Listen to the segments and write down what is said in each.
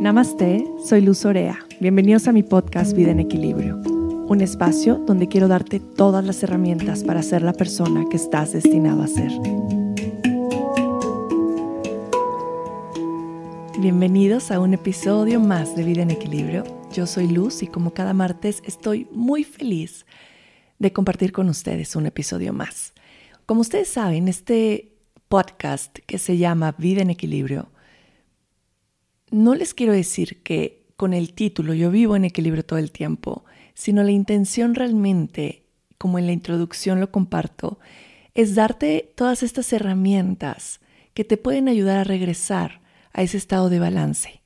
Namaste, soy Luz Orea. Bienvenidos a mi podcast Vida en Equilibrio, un espacio donde quiero darte todas las herramientas para ser la persona que estás destinado a ser. Bienvenidos a un episodio más de Vida en Equilibrio. Yo soy Luz y como cada martes estoy muy feliz de compartir con ustedes un episodio más. Como ustedes saben, este podcast que se llama Vida en Equilibrio no les quiero decir que con el título yo vivo en equilibrio todo el tiempo, sino la intención realmente, como en la introducción lo comparto, es darte todas estas herramientas que te pueden ayudar a regresar a ese estado de balance.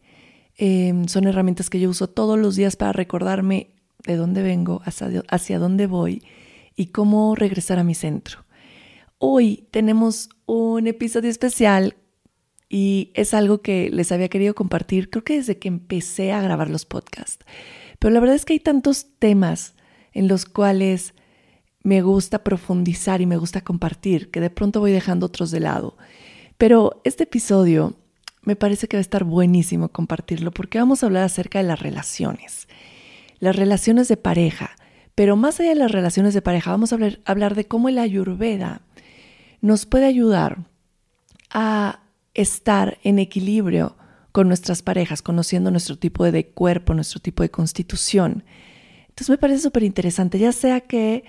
Em, son herramientas que yo uso todos los días para recordarme de dónde vengo, hacia, hacia dónde voy y cómo regresar a mi centro. Hoy tenemos un episodio especial y es algo que les había querido compartir, creo que desde que empecé a grabar los podcasts. Pero la verdad es que hay tantos temas en los cuales me gusta profundizar y me gusta compartir, que de pronto voy dejando otros de lado. Pero este episodio me parece que va a estar buenísimo compartirlo porque vamos a hablar acerca de las relaciones, las relaciones de pareja. Pero más allá de las relaciones de pareja, vamos a hablar, hablar de cómo la ayurveda nos puede ayudar a estar en equilibrio con nuestras parejas, conociendo nuestro tipo de cuerpo, nuestro tipo de constitución. Entonces me parece súper interesante, ya sea que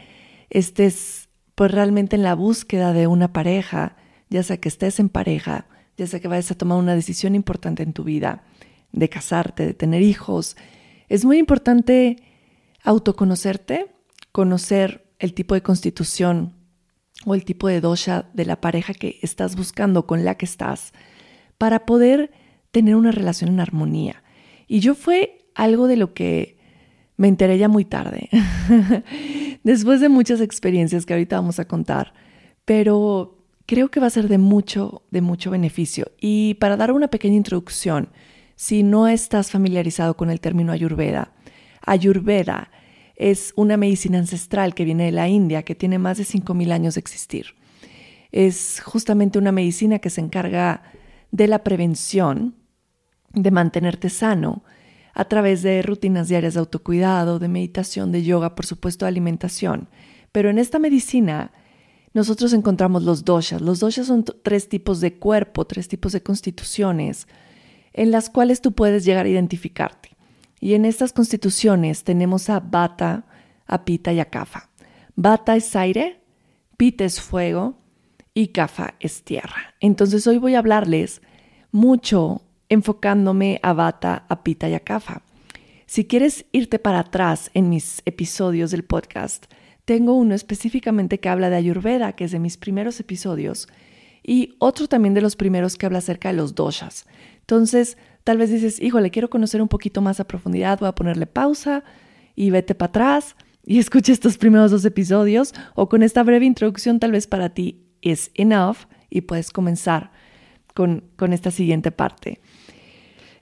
estés pues realmente en la búsqueda de una pareja, ya sea que estés en pareja, ya sea que vayas a tomar una decisión importante en tu vida, de casarte, de tener hijos, es muy importante autoconocerte, conocer el tipo de constitución o el tipo de dosha de la pareja que estás buscando, con la que estás, para poder tener una relación en armonía. Y yo fue algo de lo que me enteré ya muy tarde, después de muchas experiencias que ahorita vamos a contar, pero creo que va a ser de mucho, de mucho beneficio. Y para dar una pequeña introducción, si no estás familiarizado con el término ayurveda, ayurveda es una medicina ancestral que viene de la India, que tiene más de 5.000 años de existir. Es justamente una medicina que se encarga de la prevención, de mantenerte sano, a través de rutinas diarias de autocuidado, de meditación, de yoga, por supuesto, de alimentación. Pero en esta medicina nosotros encontramos los doshas. Los doshas son tres tipos de cuerpo, tres tipos de constituciones, en las cuales tú puedes llegar a identificarte. Y en estas constituciones tenemos a Bata, a Pita y a Kafa. Bata es aire, Pita es fuego y Kafa es tierra. Entonces hoy voy a hablarles mucho enfocándome a Bata, a Pita y a Kafa. Si quieres irte para atrás en mis episodios del podcast, tengo uno específicamente que habla de Ayurveda, que es de mis primeros episodios, y otro también de los primeros que habla acerca de los doshas. Entonces, Tal vez dices, híjole, quiero conocer un poquito más a profundidad, voy a ponerle pausa y vete para atrás y escucha estos primeros dos episodios o con esta breve introducción tal vez para ti es enough y puedes comenzar con, con esta siguiente parte.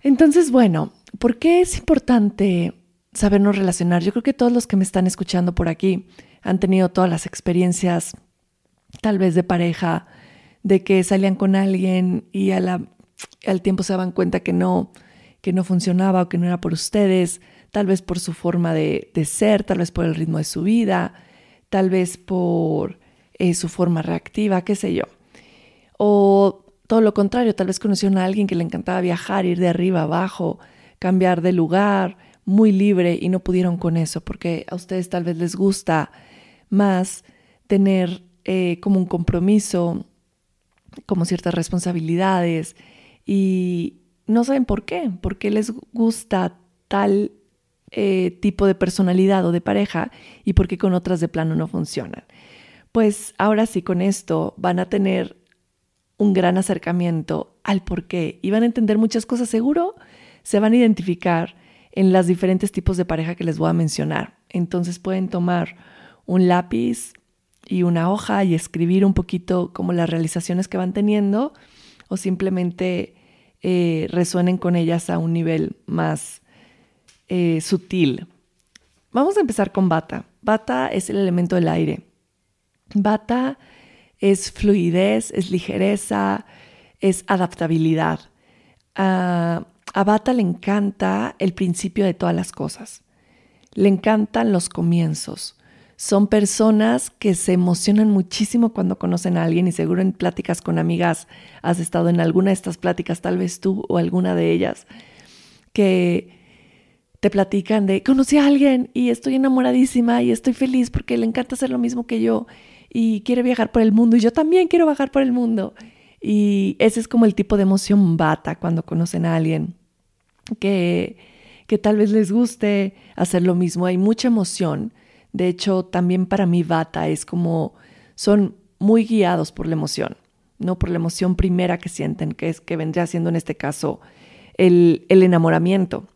Entonces, bueno, ¿por qué es importante sabernos relacionar? Yo creo que todos los que me están escuchando por aquí han tenido todas las experiencias, tal vez de pareja, de que salían con alguien y a la al tiempo se daban cuenta que no, que no funcionaba o que no era por ustedes, tal vez por su forma de, ser, tal vez por el ritmo de su vida, tal vez por eh, su forma reactiva, qué sé yo. O todo lo contrario, tal vez conocieron a alguien que le encantaba viajar, ir de arriba abajo, cambiar de lugar, muy libre y no pudieron con eso, porque a ustedes tal vez les gusta más tener eh, como un compromiso, como ciertas responsabilidades, y no saben por qué, por qué les gusta tal eh, tipo de personalidad o de pareja y por qué con otras de plano no funcionan. Pues ahora sí, con esto van a tener un gran acercamiento al por qué y van a entender muchas cosas. Seguro se van a identificar en las diferentes tipos de pareja que les voy a mencionar. Entonces pueden tomar un lápiz y una hoja y escribir un poquito como las realizaciones que van teniendo o simplemente eh, resuenen con ellas a un nivel más eh, sutil. Vamos a empezar con bata. Bata es el elemento del aire. Bata es fluidez, es ligereza, es adaptabilidad. A Bata le encanta el principio de todas las cosas. Le encantan los comienzos. Son personas que se emocionan muchísimo cuando conocen a alguien y seguro en pláticas con amigas has estado en alguna de estas pláticas, tal vez tú o alguna de ellas, que te platican de conocí a alguien y estoy enamoradísima y estoy feliz porque le encanta hacer lo mismo que yo y quiere viajar por el mundo y yo también quiero viajar por el mundo. Y ese es como el tipo de emoción bata cuando conocen a alguien que, que tal vez les guste hacer lo mismo. Hay mucha emoción. De hecho, también para mí bata es como son muy guiados por la emoción, no por la emoción primera que sienten, que es que vendría siendo en este caso el, el enamoramiento.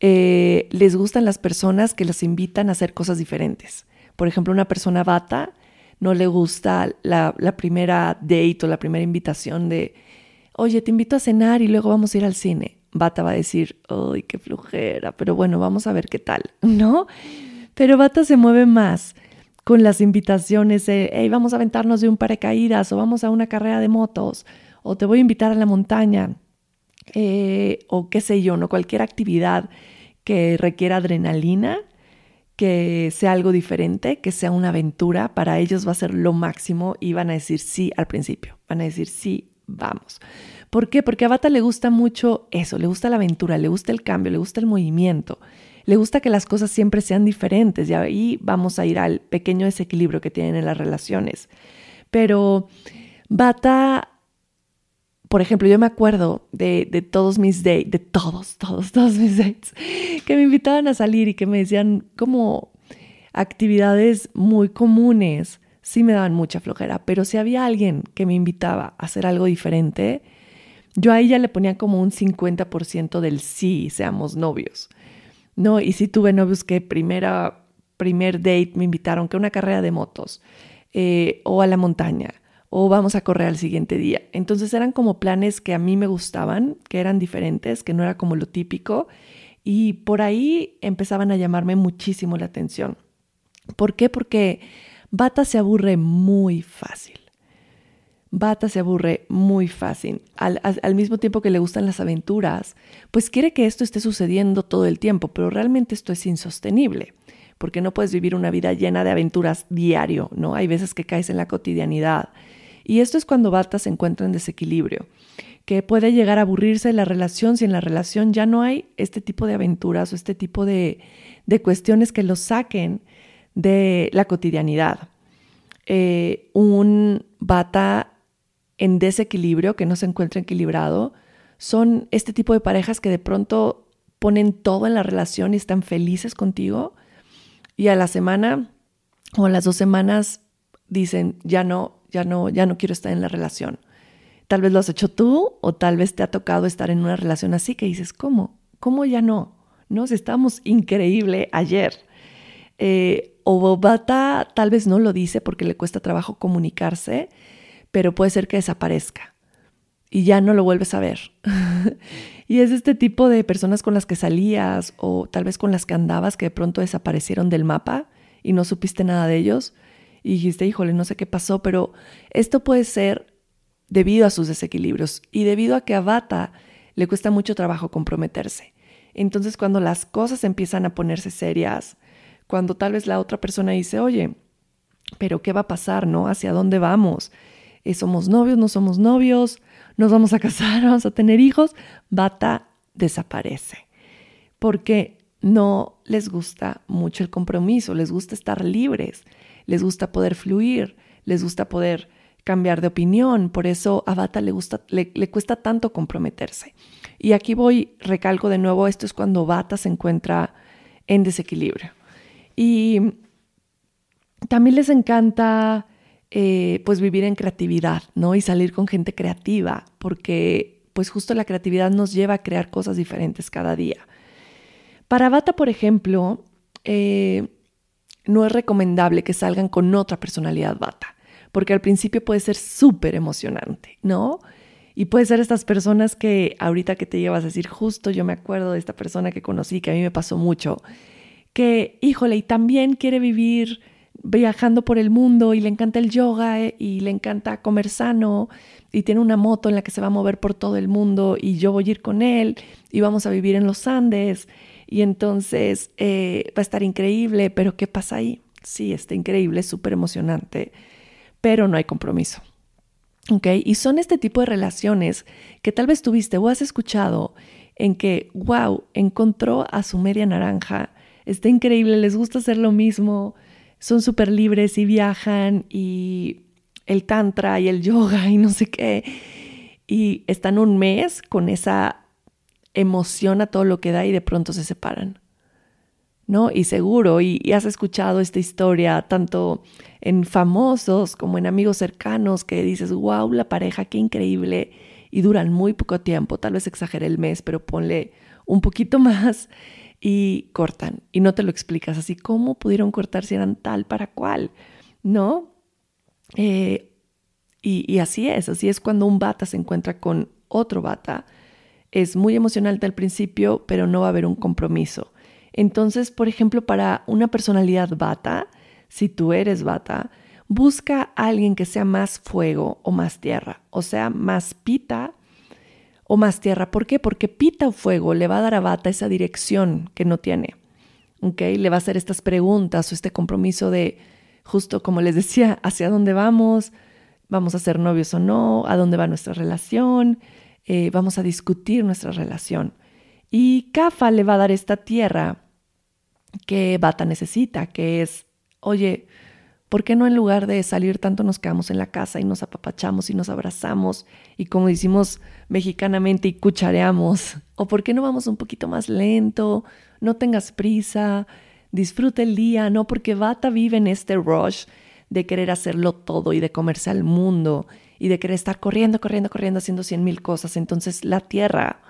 Eh, les gustan las personas que los invitan a hacer cosas diferentes. Por ejemplo, una persona bata no le gusta la, primera date o la primera invitación de, oye, te invito a cenar y luego vamos a ir al cine. Bata va a decir, ay, qué flujera, pero bueno, vamos a ver qué tal, ¿no? Pero Bata se mueve más con las invitaciones de, hey, vamos a aventarnos de un paracaídas o vamos a una carrera de motos o te voy a invitar a la montaña eh, o qué sé yo, ¿no? Cualquier actividad que requiera adrenalina, que sea algo diferente, que sea una aventura, para ellos va a ser lo máximo y van a decir sí al principio, van a decir sí, vamos. ¿Por qué? Porque a Bata le gusta mucho eso, le gusta la aventura, le gusta el cambio, le gusta el movimiento, le gusta que las cosas siempre sean diferentes y ahí vamos a ir al pequeño desequilibrio que tienen en las relaciones. Pero Bata por ejemplo, yo me acuerdo de, todos mis dates, de todos, todos, todos mis dates, que me invitaban a salir y que me decían como actividades muy comunes, sí me daban mucha flojera, pero si había alguien que me invitaba a hacer algo diferente, yo ahí ya le ponía como un 50% del sí, seamos novios. No, y sí tuve novios que primera, primer date me invitaron que una carrera de motos eh, o a la montaña o vamos a correr al siguiente día. Entonces eran como planes que a mí me gustaban, que eran diferentes, que no era como lo típico y por ahí empezaban a llamarme muchísimo la atención. ¿Por qué? Porque Bata se aburre muy fácil. Bata se aburre muy fácil. Al, mismo tiempo que le gustan las aventuras, pues quiere que esto esté sucediendo todo el tiempo, pero realmente esto es insostenible, porque no puedes vivir una vida llena de aventuras diario, ¿no? Hay veces que caes en la cotidianidad y esto es cuando Bata se encuentra en desequilibrio, que puede llegar a aburrirse la relación si en la relación ya no hay este tipo de aventuras o este tipo de, cuestiones que lo saquen de la cotidianidad. Eh, un Bata en desequilibrio, que no se encuentra equilibrado, son este tipo de parejas que de pronto ponen todo en la relación y están felices contigo y a la semana o a las dos semanas dicen, ya no, ya no, ya no quiero estar en la relación. Tal vez lo has hecho tú o tal vez te ha tocado estar en una relación así que dices, ¿cómo? ¿Cómo ya no? ¿No? Estamos increíble ayer. Eh, o Bobata tal vez no lo dice porque le cuesta trabajo comunicarse, pero puede ser que desaparezca y ya no lo vuelves a ver. y es este tipo de personas con las que salías o tal vez con las que andabas que de pronto desaparecieron del mapa y no supiste nada de ellos y dijiste, híjole, no sé qué pasó, pero esto puede ser debido a sus desequilibrios y debido a que a Bata le cuesta mucho trabajo comprometerse. Entonces, cuando las cosas empiezan a ponerse serias, cuando tal vez la otra persona dice, oye, pero ¿qué va a pasar, no? ¿Hacia dónde vamos? Eh, ¿Somos novios? ¿No somos novios? ¿Nos vamos a casar? ¿Vamos a tener hijos? Bata desaparece. Porque no les gusta mucho el compromiso, les gusta estar libres les gusta poder fluir, les gusta poder cambiar de opinión, por eso a Bata le, gusta, le, cuesta tanto comprometerse. Y aquí voy, recalco de nuevo, esto es cuando Bata se encuentra en desequilibrio. Y también les encanta eh, pues vivir en creatividad, ¿no? Y salir con gente creativa, porque pues justo la creatividad nos lleva a crear cosas diferentes cada día. Para Bata, por ejemplo, eh, no es recomendable que salgan con otra personalidad bata, porque al principio puede ser súper emocionante, ¿no? Y puede ser estas personas que ahorita que te llevas a decir, justo yo me acuerdo de esta persona que conocí, que a mí me pasó mucho, que, híjole, y también quiere vivir, viajando por el mundo y le encanta el yoga eh, y le encanta comer sano y tiene una moto en la que se va a mover por todo el mundo y yo voy a ir con él y vamos a vivir en los Andes y entonces eh, va a estar increíble, pero ¿qué pasa ahí? Sí, está increíble, súper emocionante, pero no hay compromiso. ¿Ok? Y son este tipo de relaciones que tal vez tuviste o has escuchado en que, wow, encontró a su media naranja, está increíble, les gusta hacer lo mismo, son súper libres y viajan y el tantra y el yoga y no sé qué. Y están un mes con esa emoción a todo lo que da y de pronto se separan. ¿No? Y seguro, y, has escuchado esta historia tanto en famosos como en amigos cercanos que dices, wow, la pareja, qué increíble, y duran muy poco tiempo, tal vez exagere el mes, pero ponle un poquito más y cortan y no te lo explicas así, ¿cómo pudieron cortar si eran tal para cual? ¿No? Eh, y, así es, así es cuando un bata se encuentra con otro bata. Es muy emocional al principio, pero no va a haber un compromiso. Entonces, por ejemplo, para una personalidad bata, si tú eres bata, busca a alguien que sea más fuego o más tierra, o sea, más pita o más tierra. ¿Por qué? Porque pita o fuego le va a dar a bata esa dirección que no tiene. ¿Ok? Le va a hacer estas preguntas o este compromiso de, justo como les decía, hacia dónde vamos, vamos a ser novios o no, a dónde va nuestra relación, eh, vamos a discutir nuestra relación. Y Kafa le va a dar esta tierra que Bata necesita, que es, oye, ¿por qué no en lugar de salir tanto nos quedamos en la casa y nos apapachamos y nos abrazamos y como decimos mexicanamente y cuchareamos? ¿O por qué no vamos un poquito más lento? No tengas prisa, disfruta el día, no porque Bata vive en este rush de querer hacerlo todo y de comerse al mundo y de querer estar corriendo, corriendo, corriendo, haciendo cien mil cosas. Entonces la tierra,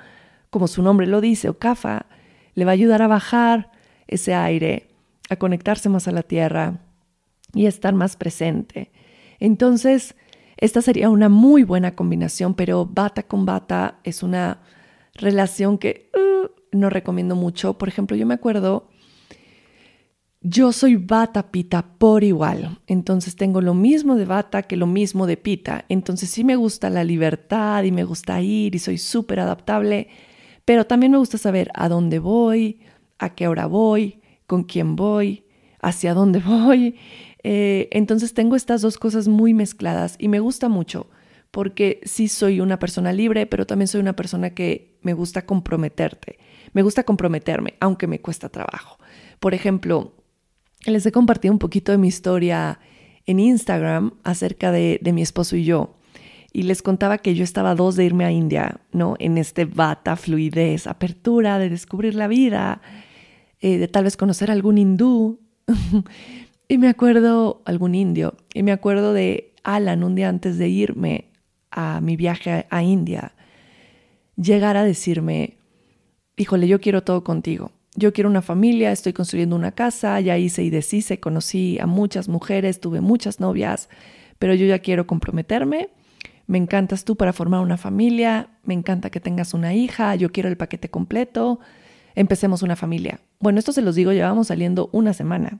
como su nombre lo dice, Okafa, le va a ayudar a bajar ese aire, a conectarse más a la tierra y estar más presente. Entonces, esta sería una muy buena combinación, pero bata con bata es una relación que uh, no recomiendo mucho. Por ejemplo, yo me acuerdo yo soy bata pita por igual, entonces tengo lo mismo de bata que lo mismo de pita, entonces sí me gusta la libertad y me gusta ir y soy súper adaptable, pero también me gusta saber a dónde voy, a qué hora voy, con quién voy, hacia dónde voy. Eh, entonces tengo estas dos cosas muy mezcladas y me gusta mucho porque sí soy una persona libre, pero también soy una persona que me gusta comprometerte, me gusta comprometerme, aunque me cuesta trabajo. Por ejemplo, les he compartido un poquito de mi historia en Instagram acerca de, mi esposo y yo. Y les contaba que yo estaba dos de irme a India, ¿no? En este bata, fluidez, apertura, de descubrir la vida, eh, de tal vez conocer algún hindú. y me acuerdo, algún indio, y me acuerdo de Alan un día antes de irme a mi viaje a India, llegar a decirme, híjole, yo quiero todo contigo yo quiero una familia, estoy construyendo una casa, ya hice y deshice, conocí a muchas mujeres, tuve muchas novias, pero yo ya quiero comprometerme. Me encantas tú para formar una familia, me encanta que tengas una hija, yo quiero el paquete completo, empecemos una familia. Bueno, esto se los digo, llevamos saliendo una semana.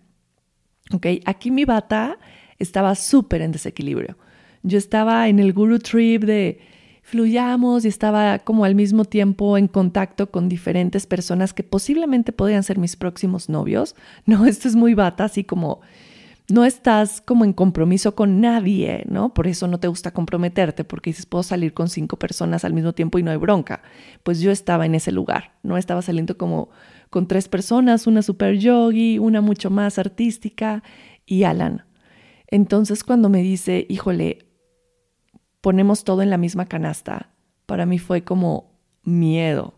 ¿Ok? Aquí mi bata estaba súper en desequilibrio. Yo estaba en el guru trip de fluyamos y estaba como al mismo tiempo en contacto con diferentes personas que posiblemente podían ser mis próximos novios. No, esto es muy bata, así como no estás como en compromiso con nadie, ¿no? Por eso no te gusta comprometerte, porque dices, puedo salir con cinco personas al mismo tiempo y no hay bronca. Pues yo estaba en ese lugar, ¿no? Estaba saliendo como con tres personas, una super yogi, una mucho más artística y Alan. Entonces cuando me dice, híjole, ponemos todo en la misma canasta, para mí fue como miedo.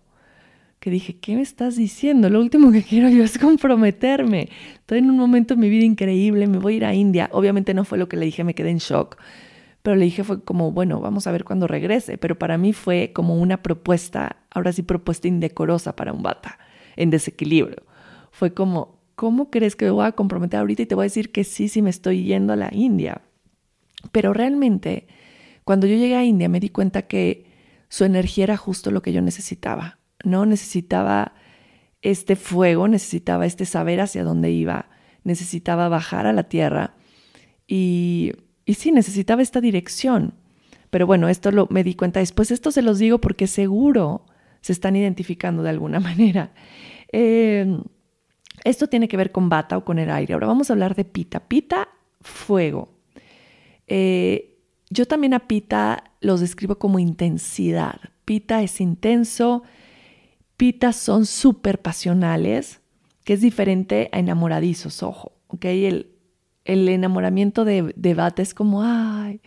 Que dije, ¿qué me estás diciendo? Lo último que quiero yo es comprometerme. Estoy en un momento de mi vida increíble, me voy a ir a India. Obviamente no fue lo que le dije, me quedé en shock. Pero le dije fue como, bueno, vamos a ver cuando regrese. Pero para mí fue como una propuesta, ahora sí propuesta indecorosa para un bata, en desequilibrio. Fue como, ¿cómo crees que me voy a comprometer ahorita y te voy a decir que sí, sí me estoy yendo a la India? Pero realmente cuando yo llegué a India me di cuenta que su energía era justo lo que yo necesitaba, ¿no? Necesitaba este fuego, necesitaba este saber hacia dónde iba, necesitaba bajar a la tierra y, y sí, necesitaba esta dirección. Pero bueno, esto lo, me di cuenta después. Esto se los digo porque seguro se están identificando de alguna manera. Eh, esto tiene que ver con bata o con el aire. Ahora vamos a hablar de pita. Pita, fuego. Eh, yo también a pita los describo como intensidad. Pita es intenso. Pita son súper pasionales, que es diferente a enamoradizos, ojo. ¿okay? El, el enamoramiento de, de bata es como, ay,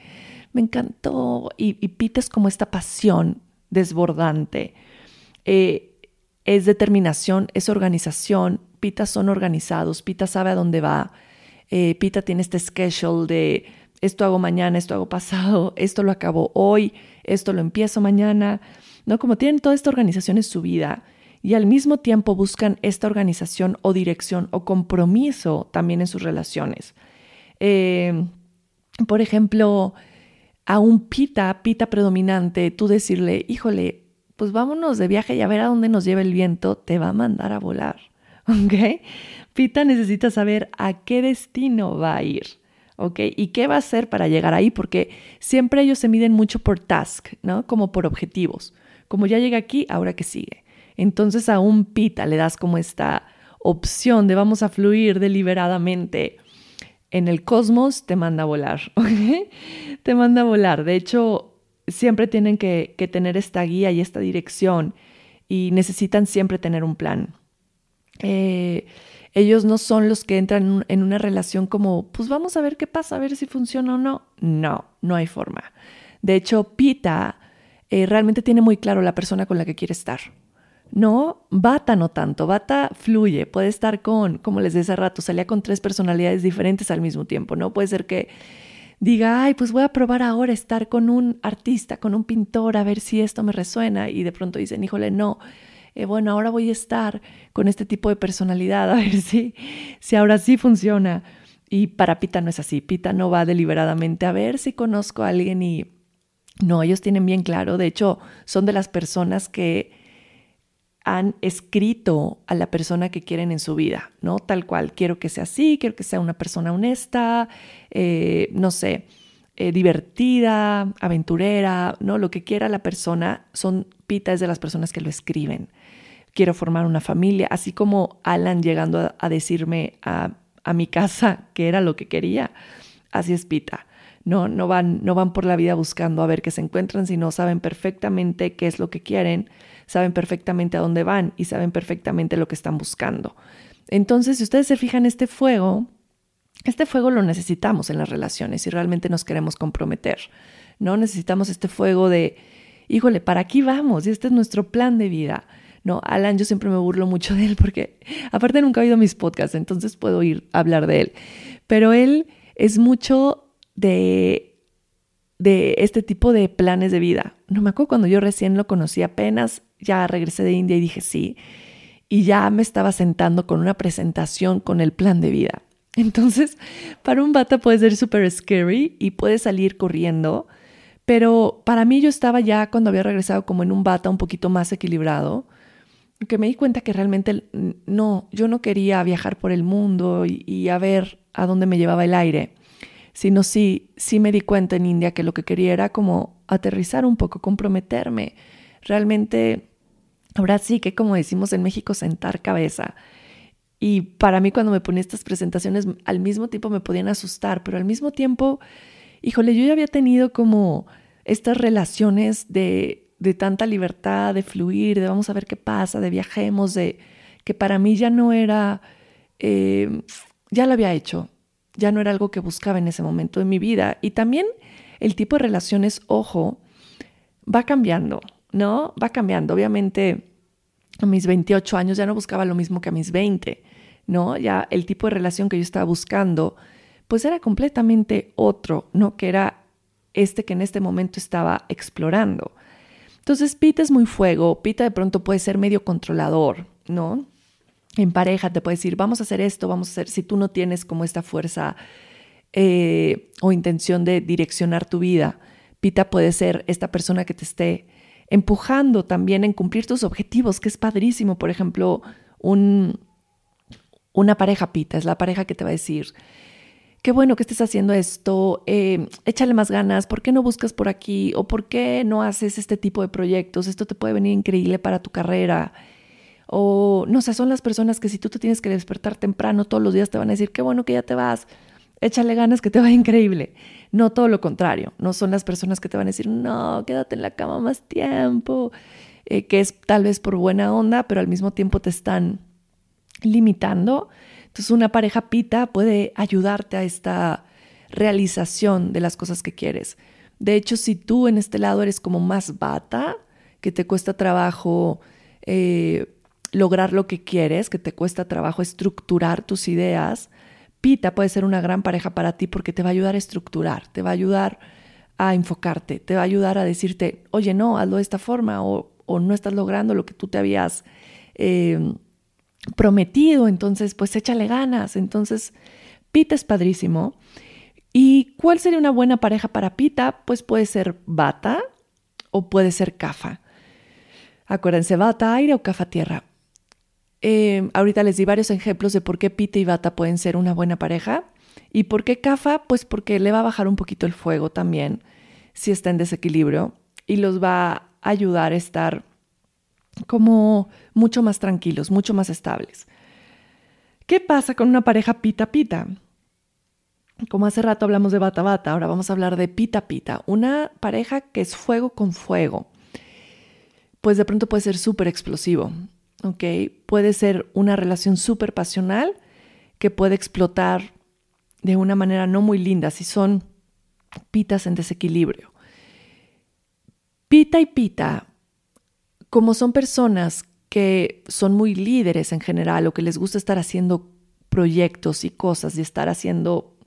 me encantó. Y, y pita es como esta pasión desbordante. Eh, es determinación, es organización. Pita son organizados, Pita sabe a dónde va. Eh, Pita tiene este schedule de esto hago mañana, esto hago pasado, esto lo acabo hoy, esto lo empiezo mañana. ¿No? Como tienen toda esta organización en su vida y al mismo tiempo buscan esta organización o dirección o compromiso también en sus relaciones. Eh, por ejemplo, a un pita, pita predominante, tú decirle, híjole, pues vámonos de viaje y a ver a dónde nos lleva el viento, te va a mandar a volar. ¿Ok? Pita necesita saber a qué destino va a ir. ¿Ok? ¿Y qué va a hacer para llegar ahí? Porque siempre ellos se miden mucho por task, ¿no? Como por objetivos. Como ya llega aquí, ahora que sigue. Entonces a un pita le das como esta opción de vamos a fluir deliberadamente en el cosmos, te manda a volar. ¿ok? Te manda a volar. De hecho, siempre tienen que, tener esta guía y esta dirección y necesitan siempre tener un plan. Eh, ellos no son los que entran en una relación como, pues vamos a ver qué pasa, a ver si funciona o no. No, no hay forma. De hecho, Pita eh, realmente tiene muy claro la persona con la que quiere estar. No, Bata no tanto. Bata fluye, puede estar con, como les decía hace rato, salía con tres personalidades diferentes al mismo tiempo, ¿no? Puede ser que diga, ay, pues voy a probar ahora estar con un artista, con un pintor, a ver si esto me resuena. Y de pronto dicen, híjole, no. Eh, bueno, ahora voy a estar con este tipo de personalidad, a ver si, si ahora sí funciona. Y para Pita no es así. Pita no va deliberadamente a ver si conozco a alguien y no, ellos tienen bien claro. De hecho, son de las personas que han escrito a la persona que quieren en su vida, ¿no? Tal cual, quiero que sea así, quiero que sea una persona honesta, eh, no sé, eh, divertida, aventurera, ¿no? Lo que quiera la persona, son pitas de las personas que lo escriben. Quiero formar una familia, así como Alan llegando a, decirme a, a, mi casa que era lo que quería, así es Pita. No, no, van, no van por la vida buscando a ver qué se encuentran, sino saben perfectamente qué es lo que quieren saben perfectamente a dónde van y saben perfectamente lo que están buscando. Entonces, si ustedes se fijan, este fuego, este fuego lo necesitamos en las relaciones si realmente nos queremos comprometer. No necesitamos este fuego de, híjole, para aquí vamos y este es nuestro plan de vida. No, Alan, yo siempre me burlo mucho de él porque aparte nunca ha oído mis podcasts, entonces puedo ir a hablar de él. Pero él es mucho de de este tipo de planes de vida. No me acuerdo cuando yo recién lo conocí apenas, ya regresé de India y dije sí, y ya me estaba sentando con una presentación con el plan de vida. Entonces, para un bata puede ser súper scary y puede salir corriendo, pero para mí yo estaba ya cuando había regresado como en un bata un poquito más equilibrado, que me di cuenta que realmente no, yo no quería viajar por el mundo y, y a ver a dónde me llevaba el aire sino sí, sí me di cuenta en India que lo que quería era como aterrizar un poco, comprometerme, realmente, ahora sí que como decimos en México, sentar cabeza. Y para mí cuando me ponía estas presentaciones, al mismo tiempo me podían asustar, pero al mismo tiempo, híjole, yo ya había tenido como estas relaciones de, de tanta libertad, de fluir, de vamos a ver qué pasa, de viajemos, de que para mí ya no era, eh, ya lo había hecho, ya no era algo que buscaba en ese momento de mi vida. Y también el tipo de relaciones, ojo, va cambiando, ¿no? Va cambiando. Obviamente, a mis 28 años ya no buscaba lo mismo que a mis 20, ¿no? Ya el tipo de relación que yo estaba buscando, pues era completamente otro, ¿no? Que era este que en este momento estaba explorando. Entonces, Pita es muy fuego, Pita de pronto puede ser medio controlador, ¿no? En pareja te puedes decir, vamos a hacer esto, vamos a hacer, si tú no tienes como esta fuerza eh, o intención de direccionar tu vida, Pita puede ser esta persona que te esté empujando también en cumplir tus objetivos, que es padrísimo. Por ejemplo, un, Una pareja pita es la pareja que te va a decir, qué bueno que estés haciendo esto, eh, échale más ganas, ¿por qué no buscas por aquí? ¿O por qué no haces este tipo de proyectos? Esto te puede venir increíble para tu carrera. O no sé, son las personas que si tú te tienes que despertar temprano todos los días te van a decir, qué bueno que ya te vas, échale ganas que te va increíble. No todo lo contrario, no son las personas que te van a decir, no, quédate en la cama más tiempo, eh, que es tal vez por buena onda, pero al mismo tiempo te están limitando. Entonces una pareja pita puede ayudarte a esta realización de las cosas que quieres. De hecho, si tú en este lado eres como más bata, que te cuesta trabajo eh, lograr lo que quieres, que te cuesta trabajo estructurar tus ideas, Pita puede ser una gran pareja para ti porque te va a ayudar a estructurar, te va a ayudar a enfocarte, te va a ayudar a decirte, oye, no, hazlo de esta forma o, no estás logrando lo que tú te habías eh, prometido, entonces pues échale ganas. Entonces, Pita es padrísimo. ¿Y cuál sería una buena pareja para Pita? Pues puede ser Bata o puede ser Cafa. Acuérdense, Bata aire o Cafa tierra. Eh, ahorita les di varios ejemplos de por qué Pita y Bata pueden ser una buena pareja. ¿Y por qué Cafa? Pues porque le va a bajar un poquito el fuego también si está en desequilibrio y los va a ayudar a estar como mucho más tranquilos, mucho más estables. ¿Qué pasa con una pareja pita-pita? Como hace rato hablamos de bata-bata, ahora vamos a hablar de pita-pita. Una pareja que es fuego con fuego. Pues de pronto puede ser súper explosivo, ¿ok? Puede ser una relación súper pasional que puede explotar de una manera no muy linda si son pitas en desequilibrio. Pita y pita como son personas que son muy líderes en general o que les gusta estar haciendo proyectos y cosas y estar haciendo,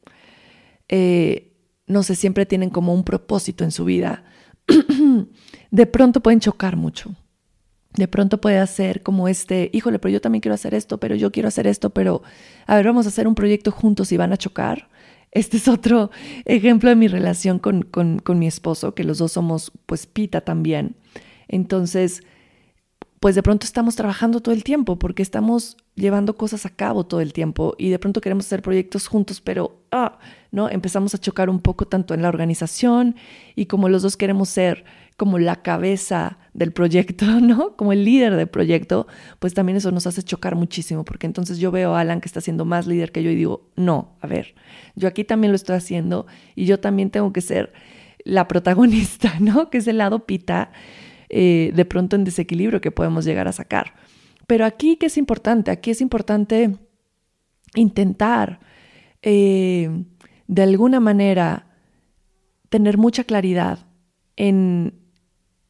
eh, no sé, siempre tienen como un propósito en su vida, de pronto pueden chocar mucho. De pronto puede hacer como este, híjole, pero yo también quiero hacer esto, pero yo quiero hacer esto, pero a ver, vamos a hacer un proyecto juntos y van a chocar. Este es otro ejemplo de mi relación con, con, con mi esposo, que los dos somos pues pita también. Entonces, pues de pronto estamos trabajando todo el tiempo porque estamos llevando cosas a cabo todo el tiempo y de pronto queremos hacer proyectos juntos, pero ah, ¿no? Empezamos a chocar un poco tanto en la organización y como los dos queremos ser como la cabeza del proyecto, ¿no? Como el líder del proyecto, pues también eso nos hace chocar muchísimo, porque entonces yo veo a Alan que está siendo más líder que yo y digo, no, a ver, yo aquí también lo estoy haciendo y yo también tengo que ser la protagonista, ¿no? Que es el lado pita eh, de pronto en desequilibrio que podemos llegar a sacar. Pero aquí, ¿qué es importante? Aquí es importante intentar eh, de alguna manera tener mucha claridad en,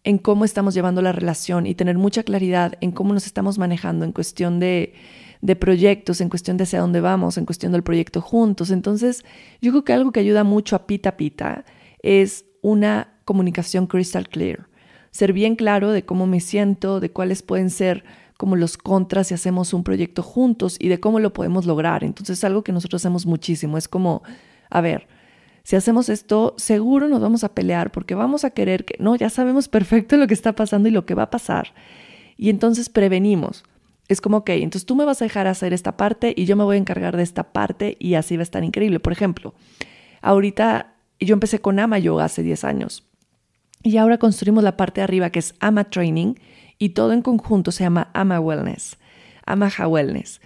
en cómo estamos llevando la relación y tener mucha claridad en cómo nos estamos manejando en cuestión de, proyectos, en cuestión de hacia dónde vamos, en cuestión del proyecto juntos. Entonces, yo creo que algo que ayuda mucho a Pita Pita es una comunicación crystal clear ser bien claro de cómo me siento, de cuáles pueden ser como los contras si hacemos un proyecto juntos y de cómo lo podemos lograr. Entonces es algo que nosotros hacemos muchísimo. Es como, a ver, si hacemos esto, seguro nos vamos a pelear porque vamos a querer que, no, ya sabemos perfecto lo que está pasando y lo que va a pasar. Y entonces prevenimos. Es como, ok, entonces tú me vas a dejar hacer esta parte y yo me voy a encargar de esta parte y así va a estar increíble. Por ejemplo, ahorita yo empecé con Ama Yoga hace 10 años y ahora construimos la parte de arriba que es AMA Training y todo en conjunto se llama AMA Wellness, AMAJA Wellness.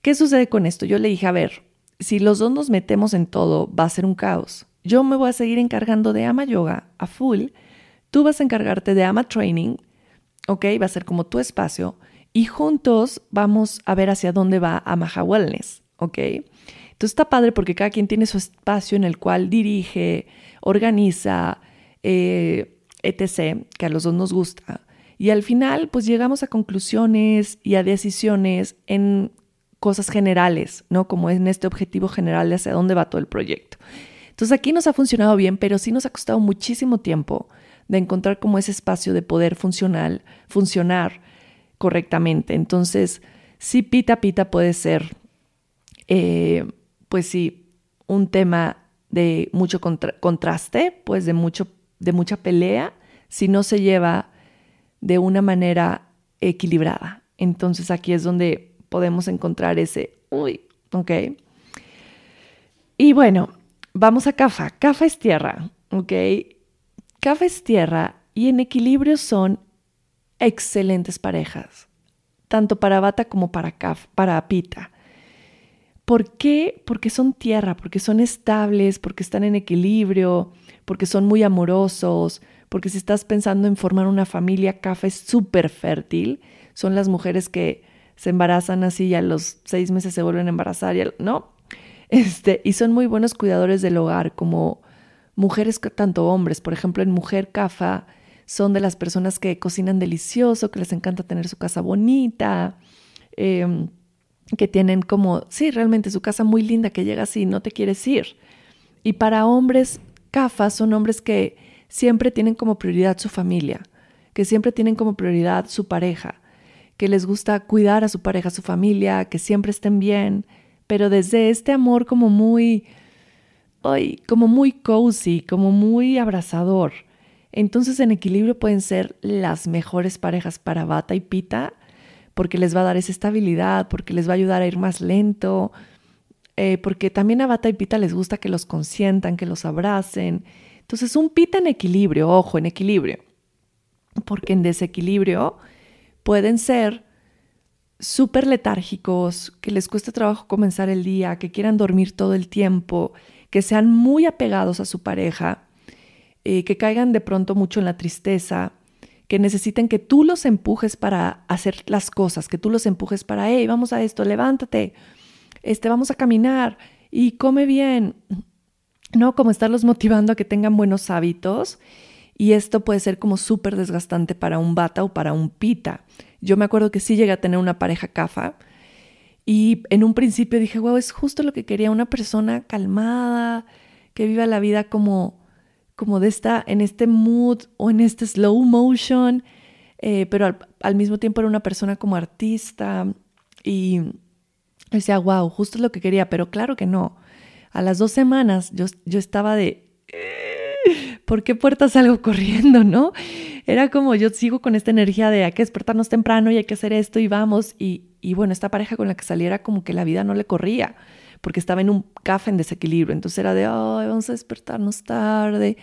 ¿Qué sucede con esto? Yo le dije, a ver, si los dos nos metemos en todo, va a ser un caos. Yo me voy a seguir encargando de AMA Yoga a full, tú vas a encargarte de AMA Training, ¿ok? Va a ser como tu espacio y juntos vamos a ver hacia dónde va AMAJA Wellness, ¿ok? Entonces está padre porque cada quien tiene su espacio en el cual dirige, organiza, eh, etc., que a los dos nos gusta. Y al final, pues llegamos a conclusiones y a decisiones en cosas generales, ¿no? Como en este objetivo general de hacia dónde va todo el proyecto. Entonces aquí nos ha funcionado bien, pero sí nos ha costado muchísimo tiempo de encontrar como ese espacio de poder funcional, funcionar correctamente. Entonces, sí, pita pita puede ser, eh, pues sí, un tema de mucho contraste, pues de mucho de mucha pelea si no se lleva de una manera equilibrada. Entonces aquí es donde podemos encontrar ese uy, ok. Y bueno, vamos a Cafa. Cafa es tierra, ok. Cafa es tierra y en equilibrio son excelentes parejas, tanto para Bata como para, Caf, para Pita. ¿Por qué? Porque son tierra, porque son estables, porque están en equilibrio, porque son muy amorosos, porque si estás pensando en formar una familia, Cafa es súper fértil. Son las mujeres que se embarazan así y a los seis meses se vuelven a embarazar, y ¿no? Este, y son muy buenos cuidadores del hogar, como mujeres, tanto hombres. Por ejemplo, en Mujer Cafa son de las personas que cocinan delicioso, que les encanta tener su casa bonita, em, que tienen como, sí, realmente su casa muy linda, que llega así y no te quieres ir. Y para hombres, CAFA son hombres que siempre tienen como prioridad su familia, que siempre tienen como prioridad su pareja, que les gusta cuidar a su pareja, a su familia, que siempre estén bien, pero desde este amor como muy, ay, como muy cozy, como muy abrazador. Entonces en equilibrio pueden ser las mejores parejas para Bata y Pita, porque les va a dar esa estabilidad, porque les va a ayudar a ir más lento, eh, porque también a Bata y Pita les gusta que los consientan, que los abracen. Entonces un Pita en equilibrio, ojo, en equilibrio, porque en desequilibrio pueden ser súper letárgicos, que les cueste trabajo comenzar el día, que quieran dormir todo el tiempo, que sean muy apegados a su pareja, eh, que caigan de pronto mucho en la tristeza, que necesiten que tú los empujes para hacer las cosas, que tú los empujes para, hey, vamos a esto, levántate, este, vamos a caminar y come bien, ¿no? Como estarlos motivando a que tengan buenos hábitos. Y esto puede ser como súper desgastante para un bata o para un pita. Yo me acuerdo que sí llegué a tener una pareja CAFA y en un principio dije, wow, es justo lo que quería, una persona calmada, que viva la vida como, como de esta, en este mood o en este slow motion, eh, pero al, mismo tiempo era una persona como artista y decía, wow, justo lo que quería, pero claro que no. A las dos semanas yo, yo estaba de, ¿por qué puertas salgo corriendo, no? Era como yo sigo con esta energía de hay que despertarnos temprano y hay que hacer esto y vamos. Y, y bueno, esta pareja con la que saliera como que la vida no le corría porque estaba en un café en desequilibrio. Entonces era de, vamos a despertarnos tarde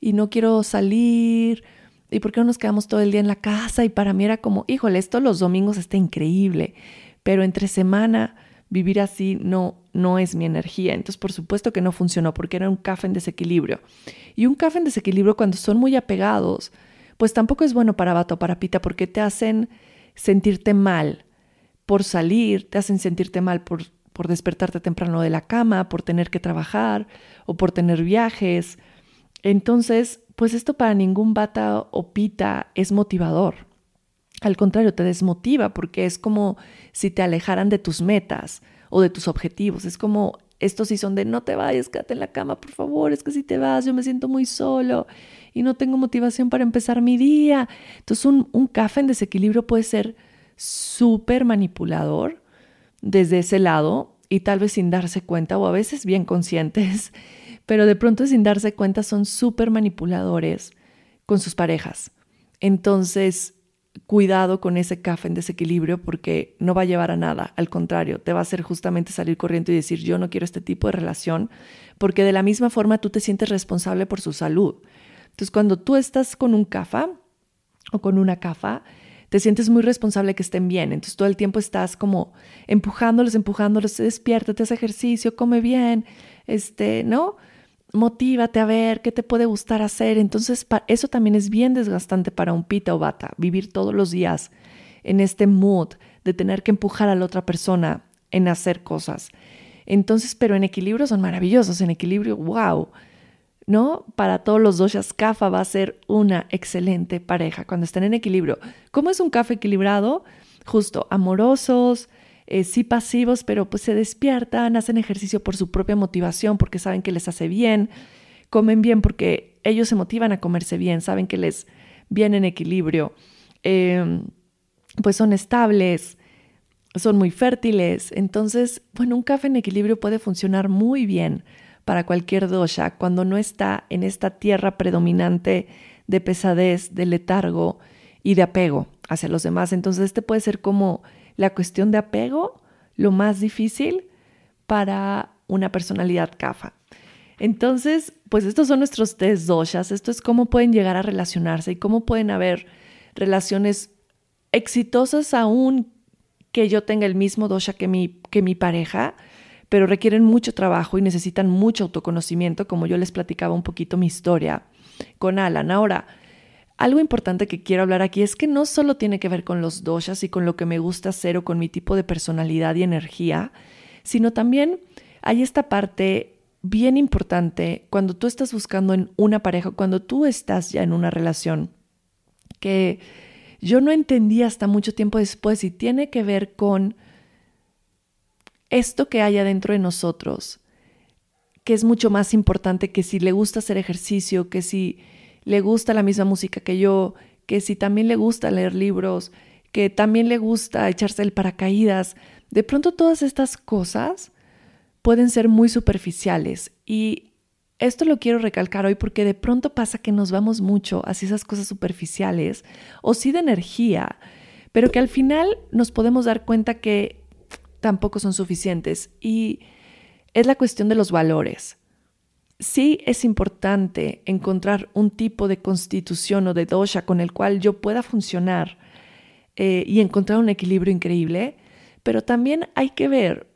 y no quiero salir. ¿Y por qué no nos quedamos todo el día en la casa? Y para mí era como, híjole, esto los domingos está increíble, pero entre semana vivir así no, no es mi energía. Entonces, por supuesto que no funcionó porque era un café en desequilibrio. Y un café en desequilibrio cuando son muy apegados, pues tampoco es bueno para vato o para pita porque te hacen sentirte mal por salir, te hacen sentirte mal por, por despertarte temprano de la cama, por tener que trabajar o por tener viajes. Entonces, pues esto para ningún bata o pita es motivador. Al contrario, te desmotiva porque es como si te alejaran de tus metas o de tus objetivos. Es como, estos sí son de no te vayas, quédate en la cama, por favor, es que si te vas yo me siento muy solo y no tengo motivación para empezar mi día. Entonces un, un café en desequilibrio puede ser súper manipulador desde ese lado y tal vez sin darse cuenta o a veces bien conscientes, pero de pronto sin darse cuenta son súper manipuladores con sus parejas. Entonces, cuidado con ese café en desequilibrio porque no va a llevar a nada, al contrario, te va a hacer justamente salir corriendo y decir yo no quiero este tipo de relación, porque de la misma forma tú te sientes responsable por su salud. Entonces, cuando tú estás con un CAFA o con una CAFA, te sientes muy responsable que estén bien. Entonces, todo el tiempo estás como empujándolos, empujándolos, despiértate, haz ejercicio, come bien, este, ¿no? Motívate a ver qué te puede gustar hacer. Entonces, eso también es bien desgastante para un pita o bata, vivir todos los días en este mood de tener que empujar a la otra persona en hacer cosas. Entonces, pero en equilibrio son maravillosos, en equilibrio, wow. ¿No? Para todos los doshas, Kafa va a ser una excelente pareja cuando estén en equilibrio. ¿Cómo es un café equilibrado? Justo, amorosos, eh, sí pasivos, pero pues se despiertan, hacen ejercicio por su propia motivación, porque saben que les hace bien, comen bien porque ellos se motivan a comerse bien, saben que les viene en equilibrio, em, pues son estables, son muy fértiles. Entonces, bueno, un café en equilibrio puede funcionar muy bien para cualquier dosha cuando no está en esta tierra predominante de pesadez, de letargo y de apego hacia los demás. Entonces, este puede ser como la cuestión de apego lo más difícil para una personalidad CAFA. Entonces, pues estos son nuestros tres doshas. Esto es cómo pueden llegar a relacionarse y cómo pueden haber relaciones exitosas aún que yo tenga el mismo dosha que mi, que mi pareja, pero requieren mucho trabajo y necesitan mucho autoconocimiento, como yo les platicaba un poquito mi historia con Alan. Ahora, algo importante que quiero hablar aquí es que no solo tiene que ver con los doshas y con lo que me gusta hacer o con mi tipo de personalidad y energía, sino también hay esta parte bien importante cuando tú estás buscando en una pareja, cuando tú estás ya en una relación, que yo no entendí hasta mucho tiempo después y tiene que ver con esto que hay adentro de nosotros, que es mucho más importante que si le gusta hacer ejercicio, que si le gusta la misma música que yo, que si también le gusta leer libros, que también le gusta echarse el paracaídas. De pronto todas estas cosas pueden ser muy superficiales y esto lo quiero recalcar hoy porque de pronto pasa que nos vamos mucho hacia esas cosas superficiales o sí de energía, pero que al final nos podemos dar cuenta que tampoco son suficientes y es la cuestión de los valores sí es importante encontrar un tipo de constitución o de dosha con el cual yo pueda funcionar eh, y encontrar un equilibrio increíble, pero también hay que ver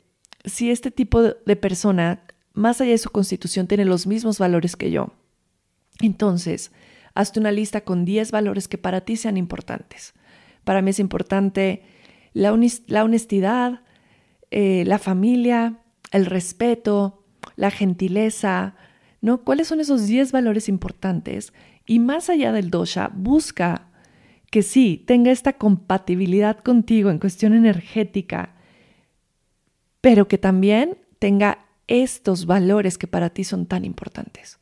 si este tipo de persona, más allá de su constitución, tiene los mismos valores que yo. Entonces, hazte una lista con 10 valores que para ti sean importantes. Para mí es importante la, honestidad, eh, la familia, el respeto, la gentileza, ¿no? ¿Cuáles son esos 10 valores importantes? Y más allá del dosha, busca que sí tenga esta compatibilidad contigo en cuestión energética, pero que también tenga estos valores que para ti son tan importantes.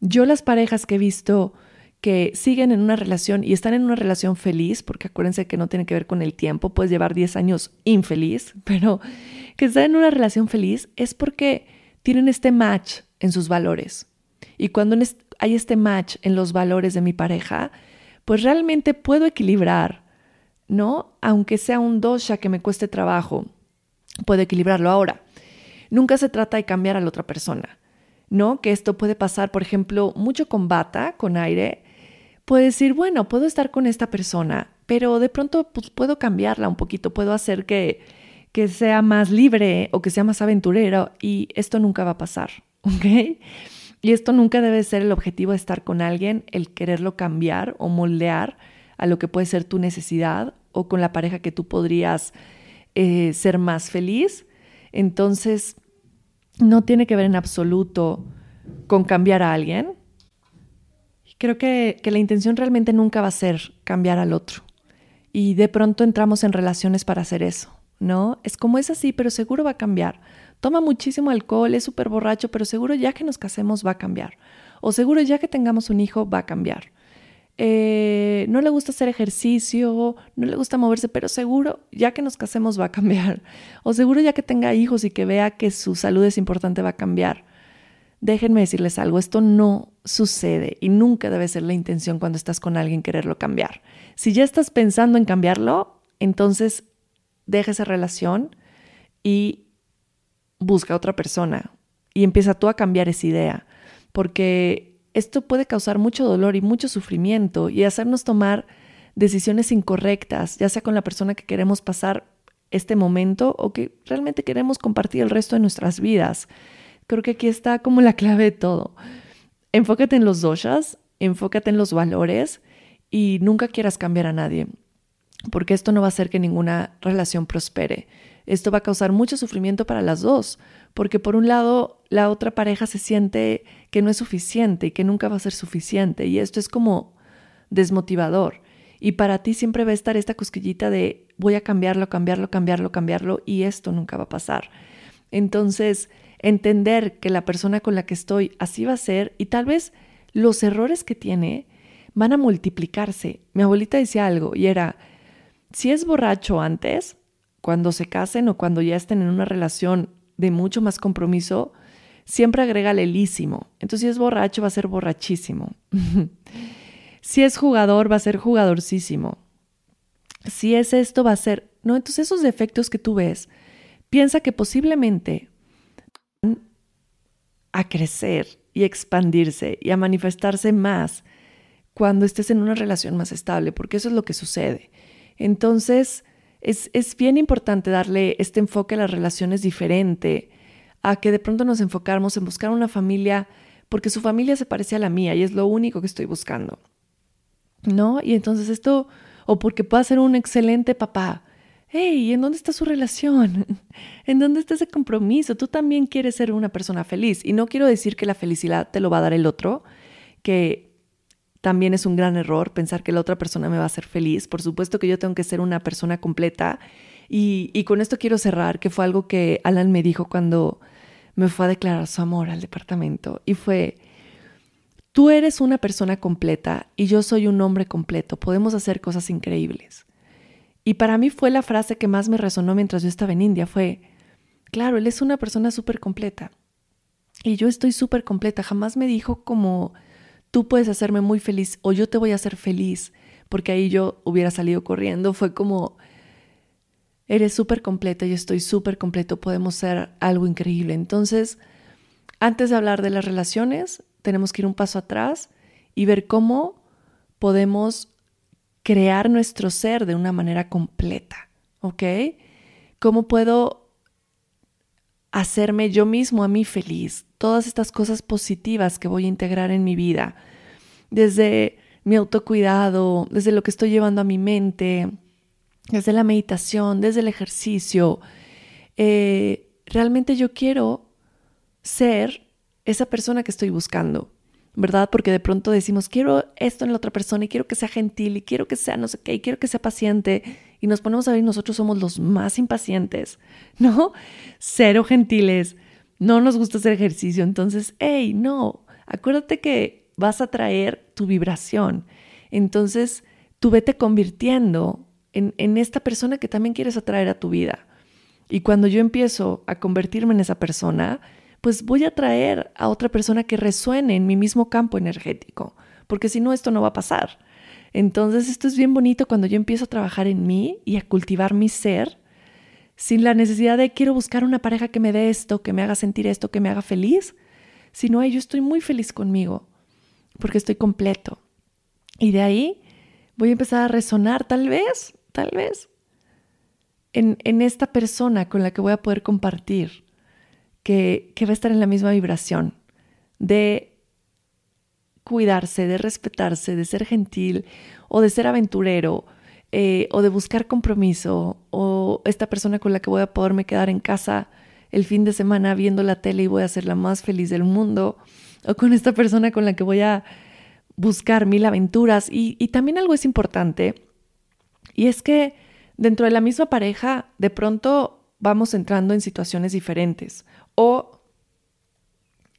Yo las parejas que he visto que siguen en una relación y están en una relación feliz, porque acuérdense que no tiene que ver con el tiempo, puedes llevar 10 años infeliz, pero que están en una relación feliz es porque tienen este match en sus valores. Y cuando hay este match en los valores de mi pareja, pues realmente puedo equilibrar, ¿no? Aunque sea un dosha que me cueste trabajo, puedo equilibrarlo ahora. Nunca se trata de cambiar a la otra persona, ¿no? Que esto puede pasar, por ejemplo, mucho con bata, con aire. Puede decir, bueno, puedo estar con esta persona, pero de pronto pues, puedo cambiarla un poquito, puedo hacer que, que sea más libre o que sea más aventurero y esto nunca va a pasar, ¿ok? Y esto nunca debe ser el objetivo de estar con alguien, el quererlo cambiar o moldear a lo que puede ser tu necesidad o con la pareja que tú podrías eh, ser más feliz. Entonces, no tiene que ver en absoluto con cambiar a alguien. Creo que, que la intención realmente nunca va a ser cambiar al otro. Y de pronto entramos en relaciones para hacer eso. ¿no? Es como es así, pero seguro va a cambiar. Toma muchísimo alcohol, es súper borracho, pero seguro ya que nos casemos va a cambiar. O seguro ya que tengamos un hijo va a cambiar. Eh, no le gusta hacer ejercicio, no le gusta moverse, pero seguro ya que nos casemos va a cambiar. O seguro ya que tenga hijos y que vea que su salud es importante va a cambiar. Déjenme decirles algo, esto no sucede y nunca debe ser la intención cuando estás con alguien quererlo cambiar. Si ya estás pensando en cambiarlo, entonces deja esa relación y busca a otra persona y empieza tú a cambiar esa idea, porque esto puede causar mucho dolor y mucho sufrimiento y hacernos tomar decisiones incorrectas, ya sea con la persona que queremos pasar este momento o que realmente queremos compartir el resto de nuestras vidas. Creo que aquí está como la clave de todo. Enfócate en los doshas, enfócate en los valores y nunca quieras cambiar a nadie porque esto no va a hacer que ninguna relación prospere. Esto va a causar mucho sufrimiento para las dos, porque por un lado la otra pareja se siente que no es suficiente y que nunca va a ser suficiente, y esto es como desmotivador. Y para ti siempre va a estar esta cosquillita de voy a cambiarlo, cambiarlo, cambiarlo, cambiarlo, y esto nunca va a pasar. Entonces, entender que la persona con la que estoy así va a ser y tal vez los errores que tiene van a multiplicarse. Mi abuelita decía algo y era, si es borracho antes, cuando se casen o cuando ya estén en una relación de mucho más compromiso, siempre agrega lelísimo. Entonces, si es borracho, va a ser borrachísimo. si es jugador, va a ser jugadorcísimo. Si es esto, va a ser... No, entonces esos defectos que tú ves, piensa que posiblemente van a crecer y expandirse y a manifestarse más cuando estés en una relación más estable, porque eso es lo que sucede. Entonces, es, es bien importante darle este enfoque a las relaciones diferente, a que de pronto nos enfocáramos en buscar una familia, porque su familia se parece a la mía y es lo único que estoy buscando. ¿No? Y entonces esto, o porque pueda ser un excelente papá. Hey, ¿en dónde está su relación? ¿En dónde está ese compromiso? Tú también quieres ser una persona feliz. Y no quiero decir que la felicidad te lo va a dar el otro, que también es un gran error pensar que la otra persona me va a hacer feliz. Por supuesto que yo tengo que ser una persona completa. Y, y con esto quiero cerrar, que fue algo que Alan me dijo cuando me fue a declarar su amor al departamento. Y fue, tú eres una persona completa y yo soy un hombre completo. Podemos hacer cosas increíbles. Y para mí fue la frase que más me resonó mientras yo estaba en India. Fue, claro, él es una persona súper completa. Y yo estoy súper completa. Jamás me dijo como tú puedes hacerme muy feliz o yo te voy a hacer feliz, porque ahí yo hubiera salido corriendo. Fue como, eres súper completa, yo estoy súper completo, podemos ser algo increíble. Entonces, antes de hablar de las relaciones, tenemos que ir un paso atrás y ver cómo podemos crear nuestro ser de una manera completa, ¿ok? ¿Cómo puedo hacerme yo mismo a mí feliz? Todas estas cosas positivas que voy a integrar en mi vida, desde mi autocuidado, desde lo que estoy llevando a mi mente, desde la meditación, desde el ejercicio. Eh, realmente yo quiero ser esa persona que estoy buscando, ¿verdad? Porque de pronto decimos, quiero esto en la otra persona y quiero que sea gentil y quiero que sea no sé qué y quiero que sea paciente y nos ponemos a ver nosotros somos los más impacientes, ¿no? Cero gentiles, no nos gusta hacer ejercicio, entonces, hey, no, acuérdate que vas a traer tu vibración. Entonces, tú vete convirtiendo en, en esta persona que también quieres atraer a tu vida. Y cuando yo empiezo a convertirme en esa persona, pues voy a traer a otra persona que resuene en mi mismo campo energético, porque si no, esto no va a pasar. Entonces, esto es bien bonito cuando yo empiezo a trabajar en mí y a cultivar mi ser sin la necesidad de quiero buscar una pareja que me dé esto, que me haga sentir esto, que me haga feliz, sino yo estoy muy feliz conmigo, porque estoy completo. Y de ahí voy a empezar a resonar, tal vez, tal vez, en, en esta persona con la que voy a poder compartir, que, que va a estar en la misma vibración, de cuidarse, de respetarse, de ser gentil o de ser aventurero eh, o de buscar compromiso, o esta persona con la que voy a poderme quedar en casa el fin de semana viendo la tele y voy a ser la más feliz del mundo, o con esta persona con la que voy a buscar mil aventuras. Y, y también algo es importante, y es que dentro de la misma pareja, de pronto vamos entrando en situaciones diferentes o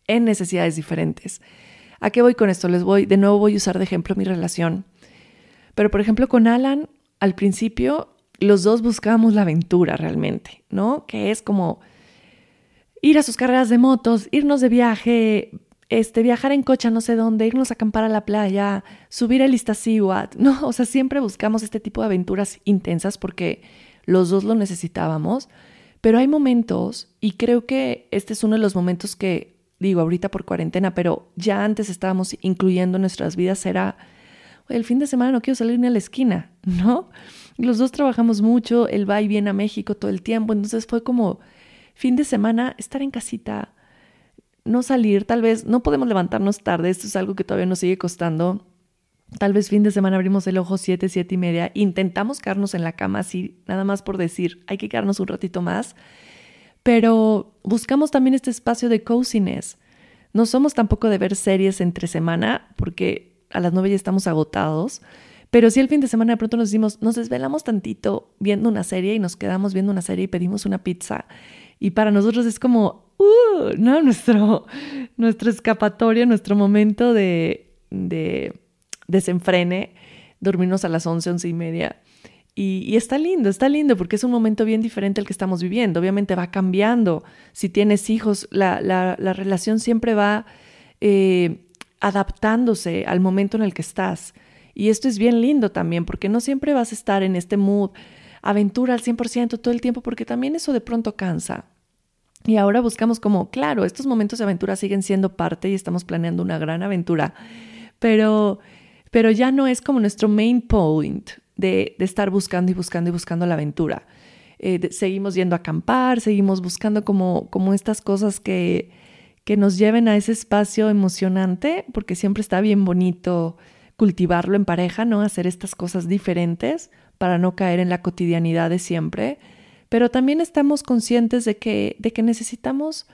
en necesidades diferentes. ¿A qué voy con esto? Les voy, de nuevo voy a usar de ejemplo mi relación. Pero por ejemplo con Alan, al principio los dos buscábamos la aventura realmente, ¿no? Que es como ir a sus carreras de motos, irnos de viaje, este, viajar en coche a no sé dónde, irnos a acampar a la playa, subir el Iztaccíhuatl, ¿no? O sea, siempre buscamos este tipo de aventuras intensas porque los dos lo necesitábamos, pero hay momentos, y creo que este es uno de los momentos que, digo, ahorita por cuarentena, pero ya antes estábamos incluyendo en nuestras vidas, era el fin de semana no quiero salir ni a la esquina, ¿no? Los dos trabajamos mucho, él va y viene a México todo el tiempo, entonces fue como fin de semana estar en casita, no salir, tal vez no podemos levantarnos tarde, esto es algo que todavía nos sigue costando. Tal vez fin de semana abrimos el ojo siete, siete y media, intentamos quedarnos en la cama así, nada más por decir, hay que quedarnos un ratito más, pero buscamos también este espacio de coziness. No somos tampoco de ver series entre semana, porque a las nueve ya estamos agotados. Pero si el fin de semana de pronto nos decimos, nos desvelamos tantito viendo una serie y nos quedamos viendo una serie y pedimos una pizza. Y para nosotros es como, uh, ¿no? Nuestro, nuestra escapatoria, nuestro momento de, de desenfrene, dormirnos a las once, once y media. Y, está lindo, está lindo porque es un momento bien diferente al que estamos viviendo. Obviamente va cambiando. Si tienes hijos, la, la, la relación siempre va eh, adaptándose al momento en el que estás. Y esto es bien lindo también, porque no siempre vas a estar en este mood aventura al 100% todo el tiempo, porque también eso de pronto cansa. Y ahora buscamos como, claro, estos momentos de aventura siguen siendo parte y estamos planeando una gran aventura, pero, pero ya no es como nuestro main point de, estar buscando y buscando y buscando la aventura. Eh, seguimos yendo a acampar, seguimos buscando como, como estas cosas que, que nos lleven a ese espacio emocionante, porque siempre está bien bonito cultivarlo en pareja, ¿no? Hacer estas cosas diferentes para no caer en la cotidianidad de siempre pero también estamos conscientes de que, de que necesitamos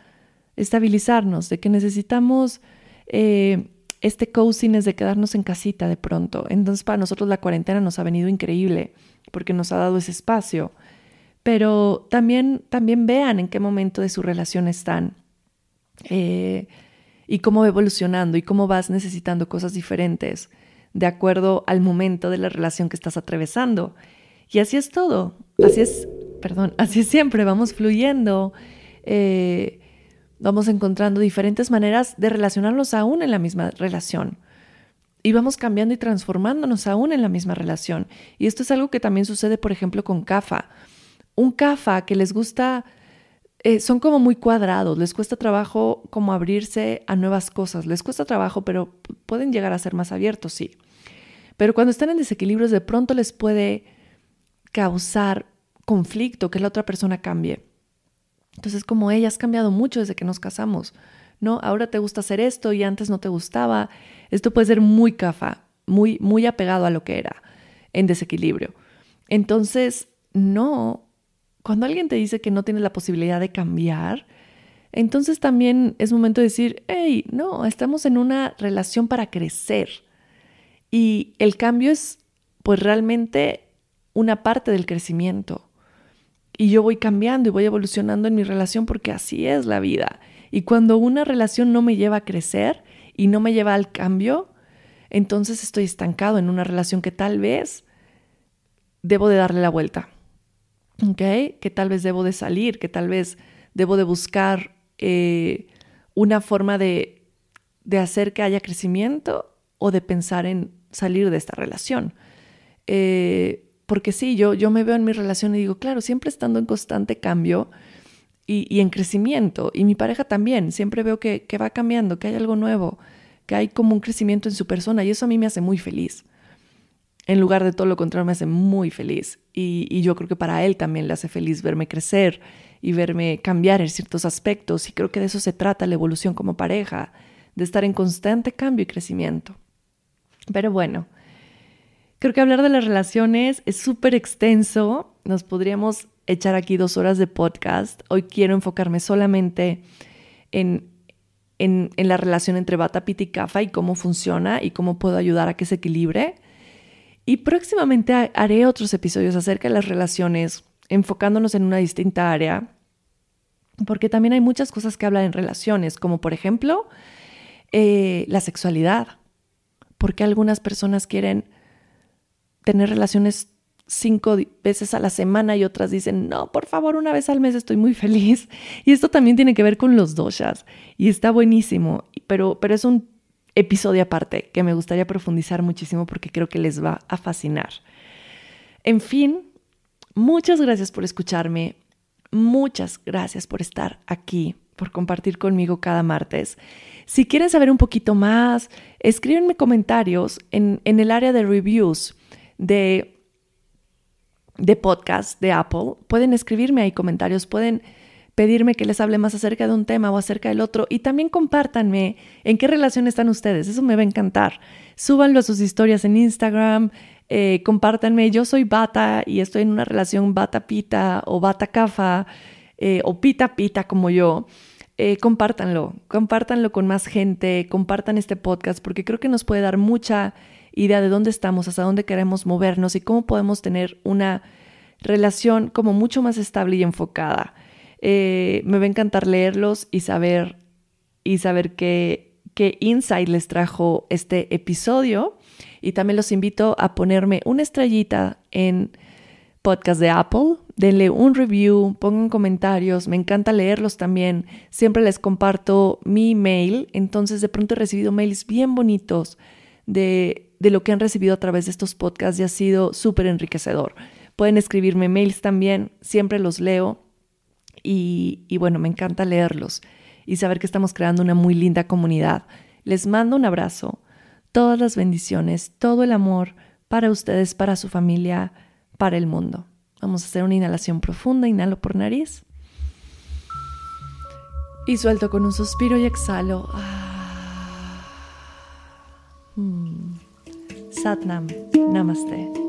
estabilizarnos, de que necesitamos eh, este coziness de quedarnos en casita de pronto. Entonces para nosotros la cuarentena nos ha venido increíble porque nos ha dado ese espacio. Pero también, también vean en qué momento de su relación están eh, y cómo va evolucionando y cómo vas necesitando cosas diferentes de acuerdo al momento de la relación que estás atravesando. Y así es todo. Así es perdón, así siempre, vamos fluyendo, eh, vamos encontrando diferentes maneras de relacionarnos aún en la misma relación. Y vamos cambiando y transformándonos aún en la misma relación. Y esto es algo que también sucede, por ejemplo, con CAFA. Un CAFA que les gusta, eh, son como muy cuadrados, les cuesta trabajo como abrirse a nuevas cosas, les cuesta trabajo, pero pueden llegar a ser más abiertos, sí. Pero cuando están en desequilibrios, de pronto les puede causar conflicto, que la otra persona cambie. Entonces, como ella has cambiado mucho desde que nos casamos, ¿no? Ahora te gusta hacer esto y antes no te gustaba. Esto puede ser muy cafa, muy, muy apegado a lo que era, en desequilibrio. Entonces, no, cuando alguien te dice que no tienes la posibilidad de cambiar, entonces también es momento de decir, hey, no, estamos en una relación para crecer. Y el cambio es, pues realmente, una parte del crecimiento. Y yo voy cambiando y voy evolucionando en mi relación porque así es la vida. Y cuando una relación no me lleva a crecer y no me lleva al cambio, entonces estoy estancado en una relación que tal vez debo de darle la vuelta. Que tal vez debo de salir, que tal vez debo de buscar eh, una forma de, de, hacer que haya crecimiento o de pensar en salir de esta relación. Eh, porque sí, yo, yo me veo en mi relación y digo, claro, siempre estando en constante cambio y, en crecimiento. Y mi pareja también, siempre veo que, va cambiando, que hay algo nuevo, que hay como un crecimiento en su persona y eso a mí me hace muy feliz. En lugar de todo lo contrario, me hace muy feliz. Y, yo creo que para él también le hace feliz verme crecer y verme cambiar en ciertos aspectos. Y creo que de eso se trata la evolución como pareja, de estar en constante cambio y crecimiento. Pero bueno, Creo que hablar de las relaciones es súper extenso. Nos podríamos echar aquí dos horas de podcast. Hoy quiero enfocarme solamente en, en, la relación entre Bata, Pita y Kafa y cómo funciona y cómo puedo ayudar a que se equilibre. Y próximamente haré otros episodios acerca de las relaciones, enfocándonos en una distinta área, porque también hay muchas cosas que hablan en relaciones, como por ejemplo eh, la sexualidad. Porque algunas personas quieren tener relaciones cinco veces a la semana y otras dicen, no, por favor, una vez al mes estoy muy feliz. Y esto también tiene que ver con los doshas y está buenísimo, pero, pero es un episodio aparte que me gustaría profundizar muchísimo porque creo que les va a fascinar. En fin, muchas gracias por escucharme, muchas gracias por estar aquí, por compartir conmigo cada martes. Si quieren saber un poquito más, escríbenme comentarios en, en el área de reviews de, de podcast de Apple, pueden escribirme ahí comentarios, pueden pedirme que les hable más acerca de un tema o acerca del otro y también compártanme en qué relación están ustedes, eso me va a encantar. Súbanlo a sus historias en Instagram, eh, compártanme, yo soy bata y estoy en una relación bata-pita o bata-cafa eh, o pita-pita como yo. Eh, compártanlo, compártanlo con más gente, compartan este podcast porque creo que nos puede dar mucha idea de dónde estamos, hasta dónde queremos movernos y cómo podemos tener una relación como mucho más estable y enfocada. Eh, me va a encantar leerlos y saber, y saber qué, qué insight les trajo este episodio. Y también los invito a ponerme una estrellita en podcast de Apple, denle un review, pongan comentarios, me encanta leerlos también, siempre les comparto mi mail, entonces de pronto he recibido mails bien bonitos de de lo que han recibido a través de estos podcasts y ha sido súper enriquecedor. Pueden escribirme mails también, siempre los leo y, bueno, me encanta leerlos y saber que estamos creando una muy linda comunidad. Les mando un abrazo, todas las bendiciones, todo el amor para ustedes, para su familia, para el mundo. Vamos a hacer una inhalación profunda, inhalo por nariz. Y suelto con un suspiro y exhalo. Ah. Hmm. Satnam. Namaste.